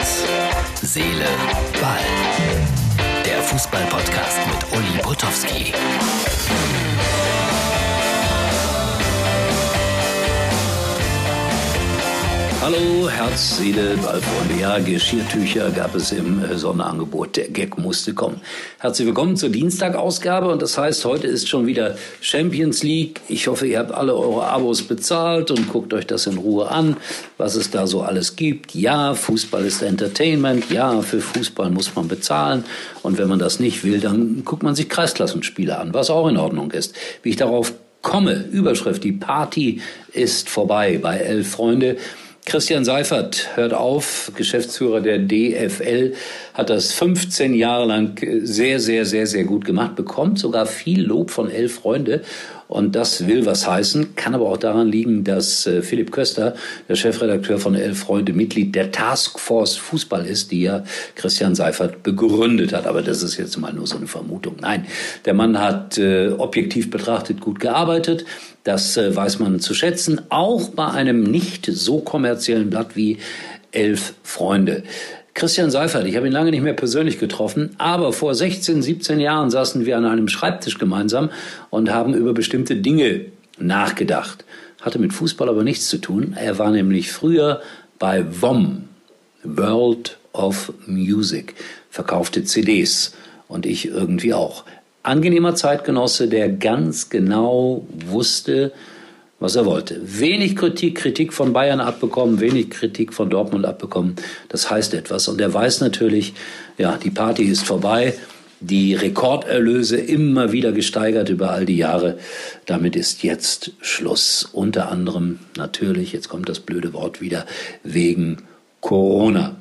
Herz, Seele, Ball. Der Fußball-Podcast mit Uli Potowski. Hallo, Herz, Seele, Ballfreunde. Ja, Geschirrtücher gab es im Sonderangebot. Der Gag musste kommen. Herzlich willkommen zur Dienstagausgabe und das heißt, heute ist schon wieder Champions League. Ich hoffe, ihr habt alle eure Abos bezahlt und guckt euch das in Ruhe an, was es da so alles gibt. Ja, Fußball ist Entertainment. Ja, für Fußball muss man bezahlen. Und wenn man das nicht will, dann guckt man sich Kreisklassenspiele an, was auch in Ordnung ist. Wie ich darauf komme, Überschrift, die Party ist vorbei bei Elf Freunde. Christian Seifert hört auf, Geschäftsführer der DFL, hat das 15 Jahre lang sehr, sehr, sehr, sehr gut gemacht, bekommt sogar viel Lob von elf Freunde. Und das will was heißen, kann aber auch daran liegen, dass äh, Philipp Köster, der Chefredakteur von Elf Freunde, Mitglied der Taskforce Fußball ist, die ja Christian Seifert begründet hat. Aber das ist jetzt mal nur so eine Vermutung. Nein, der Mann hat äh, objektiv betrachtet gut gearbeitet. Das äh, weiß man zu schätzen, auch bei einem nicht so kommerziellen Blatt wie Elf Freunde. Christian Seifert, ich habe ihn lange nicht mehr persönlich getroffen, aber vor 16, 17 Jahren saßen wir an einem Schreibtisch gemeinsam und haben über bestimmte Dinge nachgedacht. Hatte mit Fußball aber nichts zu tun. Er war nämlich früher bei WOM, World of Music, verkaufte CDs und ich irgendwie auch angenehmer Zeitgenosse, der ganz genau wusste, was er wollte. Wenig Kritik, Kritik von Bayern abbekommen, wenig Kritik von Dortmund abbekommen. Das heißt etwas. Und er weiß natürlich, ja, die Party ist vorbei. Die Rekorderlöse immer wieder gesteigert über all die Jahre. Damit ist jetzt Schluss. Unter anderem natürlich, jetzt kommt das blöde Wort wieder, wegen Corona.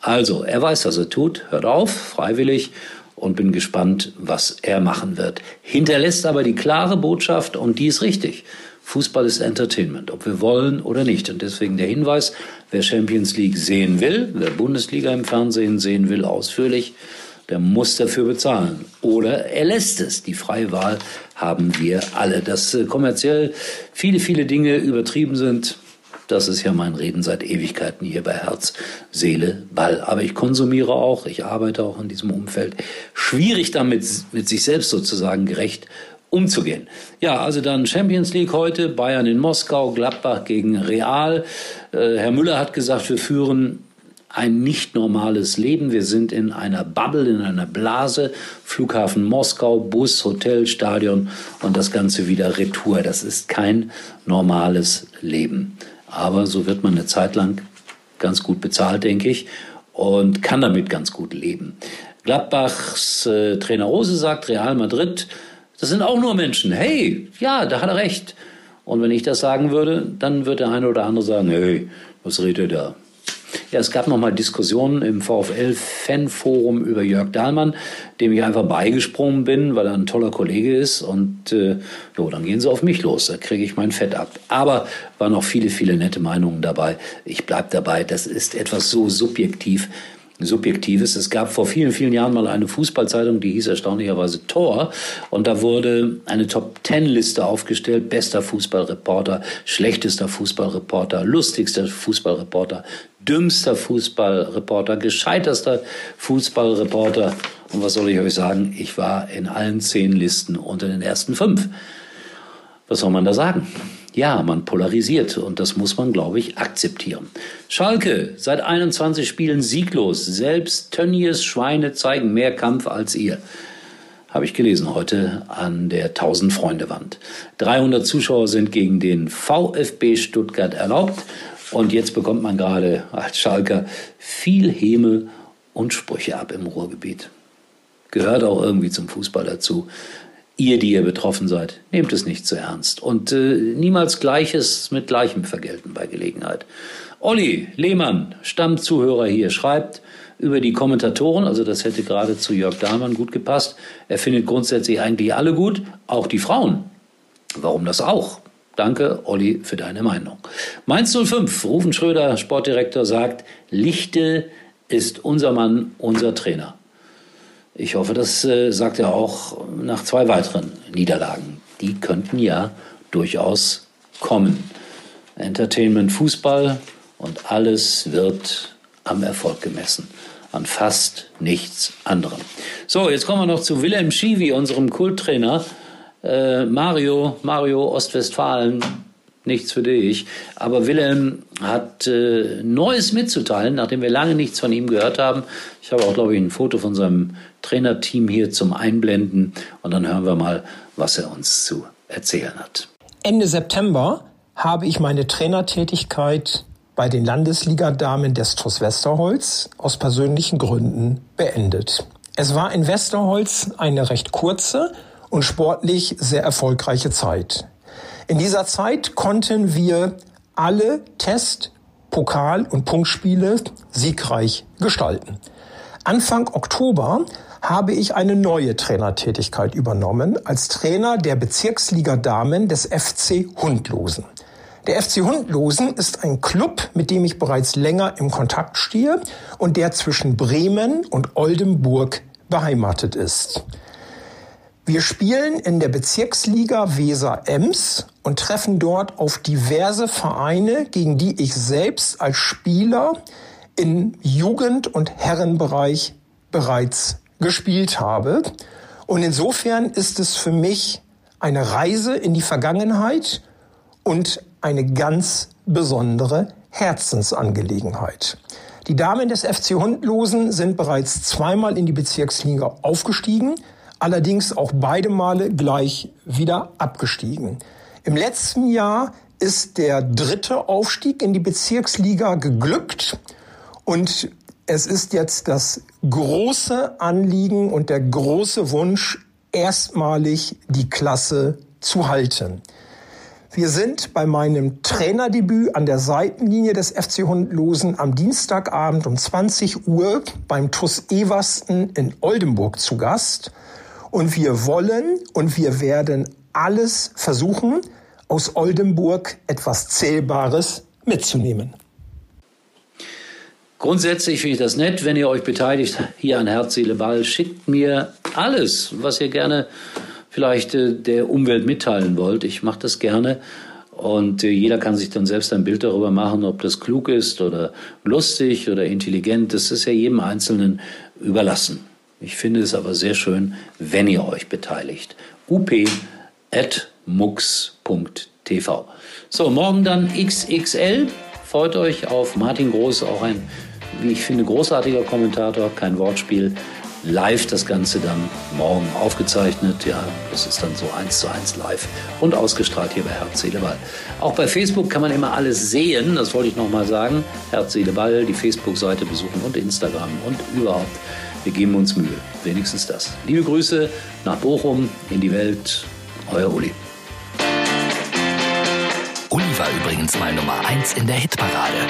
Also, er weiß, was er tut, hört auf, freiwillig und bin gespannt, was er machen wird. Hinterlässt aber die klare Botschaft, und die ist richtig. Fußball ist Entertainment, ob wir wollen oder nicht. Und deswegen der Hinweis, wer Champions League sehen will, wer Bundesliga im Fernsehen sehen will, ausführlich, der muss dafür bezahlen. Oder er lässt es. Die freie Wahl haben wir alle. Dass äh, kommerziell viele, viele Dinge übertrieben sind, das ist ja mein Reden seit Ewigkeiten hier bei Herz, Seele, Ball. Aber ich konsumiere auch, ich arbeite auch in diesem Umfeld. Schwierig damit, mit sich selbst sozusagen gerecht umzugehen. Ja, also dann Champions League heute, Bayern in Moskau, Gladbach gegen Real. Äh, Herr Müller hat gesagt, wir führen ein nicht normales Leben. Wir sind in einer Bubble, in einer Blase. Flughafen Moskau, Bus, Hotel, Stadion und das Ganze wieder Retour. Das ist kein normales Leben. Aber so wird man eine Zeit lang ganz gut bezahlt, denke ich, und kann damit ganz gut leben. Gladbachs äh, Trainer Rose sagt, Real Madrid, das sind auch nur Menschen. Hey, ja, da hat er recht. Und wenn ich das sagen würde, dann wird der eine oder andere sagen, hey, was redet er da? Ja, es gab nochmal Diskussionen im VfL-Fanforum über Jörg Dahlmann, dem ich einfach beigesprungen bin, weil er ein toller Kollege ist. Und äh, jo, dann gehen sie auf mich los, da kriege ich mein Fett ab. Aber waren noch viele, viele nette Meinungen dabei. Ich bleibe dabei, das ist etwas so subjektiv. Subjektives. Es gab vor vielen, vielen Jahren mal eine Fußballzeitung, die hieß erstaunlicherweise Tor. Und da wurde eine Top-Ten-Liste aufgestellt. Bester Fußballreporter, schlechtester Fußballreporter, lustigster Fußballreporter, dümmster Fußballreporter, gescheiterster Fußballreporter. Und was soll ich euch sagen? Ich war in allen zehn Listen unter den ersten fünf. Was soll man da sagen? Ja, man polarisiert und das muss man, glaube ich, akzeptieren. Schalke, seit 21 Spielen sieglos. Selbst Tönnies Schweine zeigen mehr Kampf als ihr. Habe ich gelesen heute an der 1000 Freunde Wand. 300 Zuschauer sind gegen den VfB Stuttgart erlaubt und jetzt bekommt man gerade als Schalker viel Häme und Sprüche ab im Ruhrgebiet. Gehört auch irgendwie zum Fußball dazu. Ihr, die ihr betroffen seid, nehmt es nicht zu ernst und äh, niemals Gleiches mit Gleichem vergelten bei Gelegenheit. Olli Lehmann, Stammzuhörer hier, schreibt über die Kommentatoren, also das hätte gerade zu Jörg Dahlmann gut gepasst. Er findet grundsätzlich eigentlich alle gut, auch die Frauen. Warum das auch? Danke, Olli, für deine Meinung. Mainz 05, Rufen Schröder, Sportdirektor, sagt, Lichte ist unser Mann, unser Trainer. Ich hoffe, das äh, sagt er auch nach zwei weiteren Niederlagen. Die könnten ja durchaus kommen. Entertainment, Fußball und alles wird am Erfolg gemessen. An fast nichts anderem. So, jetzt kommen wir noch zu Wilhelm Schiwi, unserem Kulttrainer. Äh, Mario, Mario Ostwestfalen, nichts für dich. Aber Wilhelm hat äh, Neues mitzuteilen, nachdem wir lange nichts von ihm gehört haben. Ich habe auch, glaube ich, ein Foto von seinem Trainerteam hier zum Einblenden. Und dann hören wir mal, was er uns zu erzählen hat. Ende September habe ich meine Trainertätigkeit bei den Landesligadamen des TuS Westerholz aus persönlichen Gründen beendet. Es war in Westerholz eine recht kurze und sportlich sehr erfolgreiche Zeit. In dieser Zeit konnten wir alle Test-, Pokal- und Punktspiele siegreich gestalten. Anfang Oktober habe ich eine neue Trainertätigkeit übernommen als Trainer der Bezirksliga Damen des FC Hundlosen. Der FC Hundlosen ist ein Club, mit dem ich bereits länger im Kontakt stehe und der zwischen Bremen und Oldenburg beheimatet ist. Wir spielen in der Bezirksliga Weser-Ems und treffen dort auf diverse Vereine, gegen die ich selbst als Spieler im Jugend- und Herrenbereich bereits gespielt habe. Und insofern ist es für mich eine Reise in die Vergangenheit und eine ganz besondere Herzensangelegenheit. Die Damen des FC Hundlosen sind bereits zweimal in die Bezirksliga aufgestiegen, allerdings auch beide Male gleich wieder abgestiegen. Im letzten Jahr ist der dritte Aufstieg in die Bezirksliga geglückt und es ist jetzt das große Anliegen und der große Wunsch, erstmalig die Klasse zu halten. Wir sind bei meinem Trainerdebüt an der Seitenlinie des FC Hundlosen am Dienstagabend um 20 Uhr beim TUS Eversten in Oldenburg zu Gast. Und wir wollen und wir werden alles versuchen, aus Oldenburg etwas Zählbares mitzunehmen. Grundsätzlich finde ich das nett, wenn ihr euch beteiligt hier an Herz, Seele, Ball. Schickt mir alles, was ihr gerne vielleicht äh, der Umwelt mitteilen wollt. Ich mache das gerne. Und äh, jeder kann sich dann selbst ein Bild darüber machen, ob das klug ist oder lustig oder intelligent. Das ist ja jedem Einzelnen überlassen. Ich finde es aber sehr schön, wenn ihr euch beteiligt. up.mux.tv. So, morgen dann XXL. Freut euch auf Martin Groß, auch ein, wie ich finde, großartiger Kommentator, kein Wortspiel live das Ganze dann morgen aufgezeichnet. Ja, das ist dann so eins zu eins live und ausgestrahlt hier bei Herz, Seele, Ball. Auch bei Facebook kann man immer alles sehen, das wollte ich nochmal sagen. Herz, Seele, Ball, die Facebook-Seite besuchen und Instagram und überhaupt. Wir geben uns Mühe, wenigstens das. Liebe Grüße nach Bochum in die Welt, euer Uli. Uli war übrigens mal Nummer 1 in der Hitparade.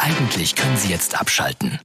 Eigentlich können Sie jetzt abschalten.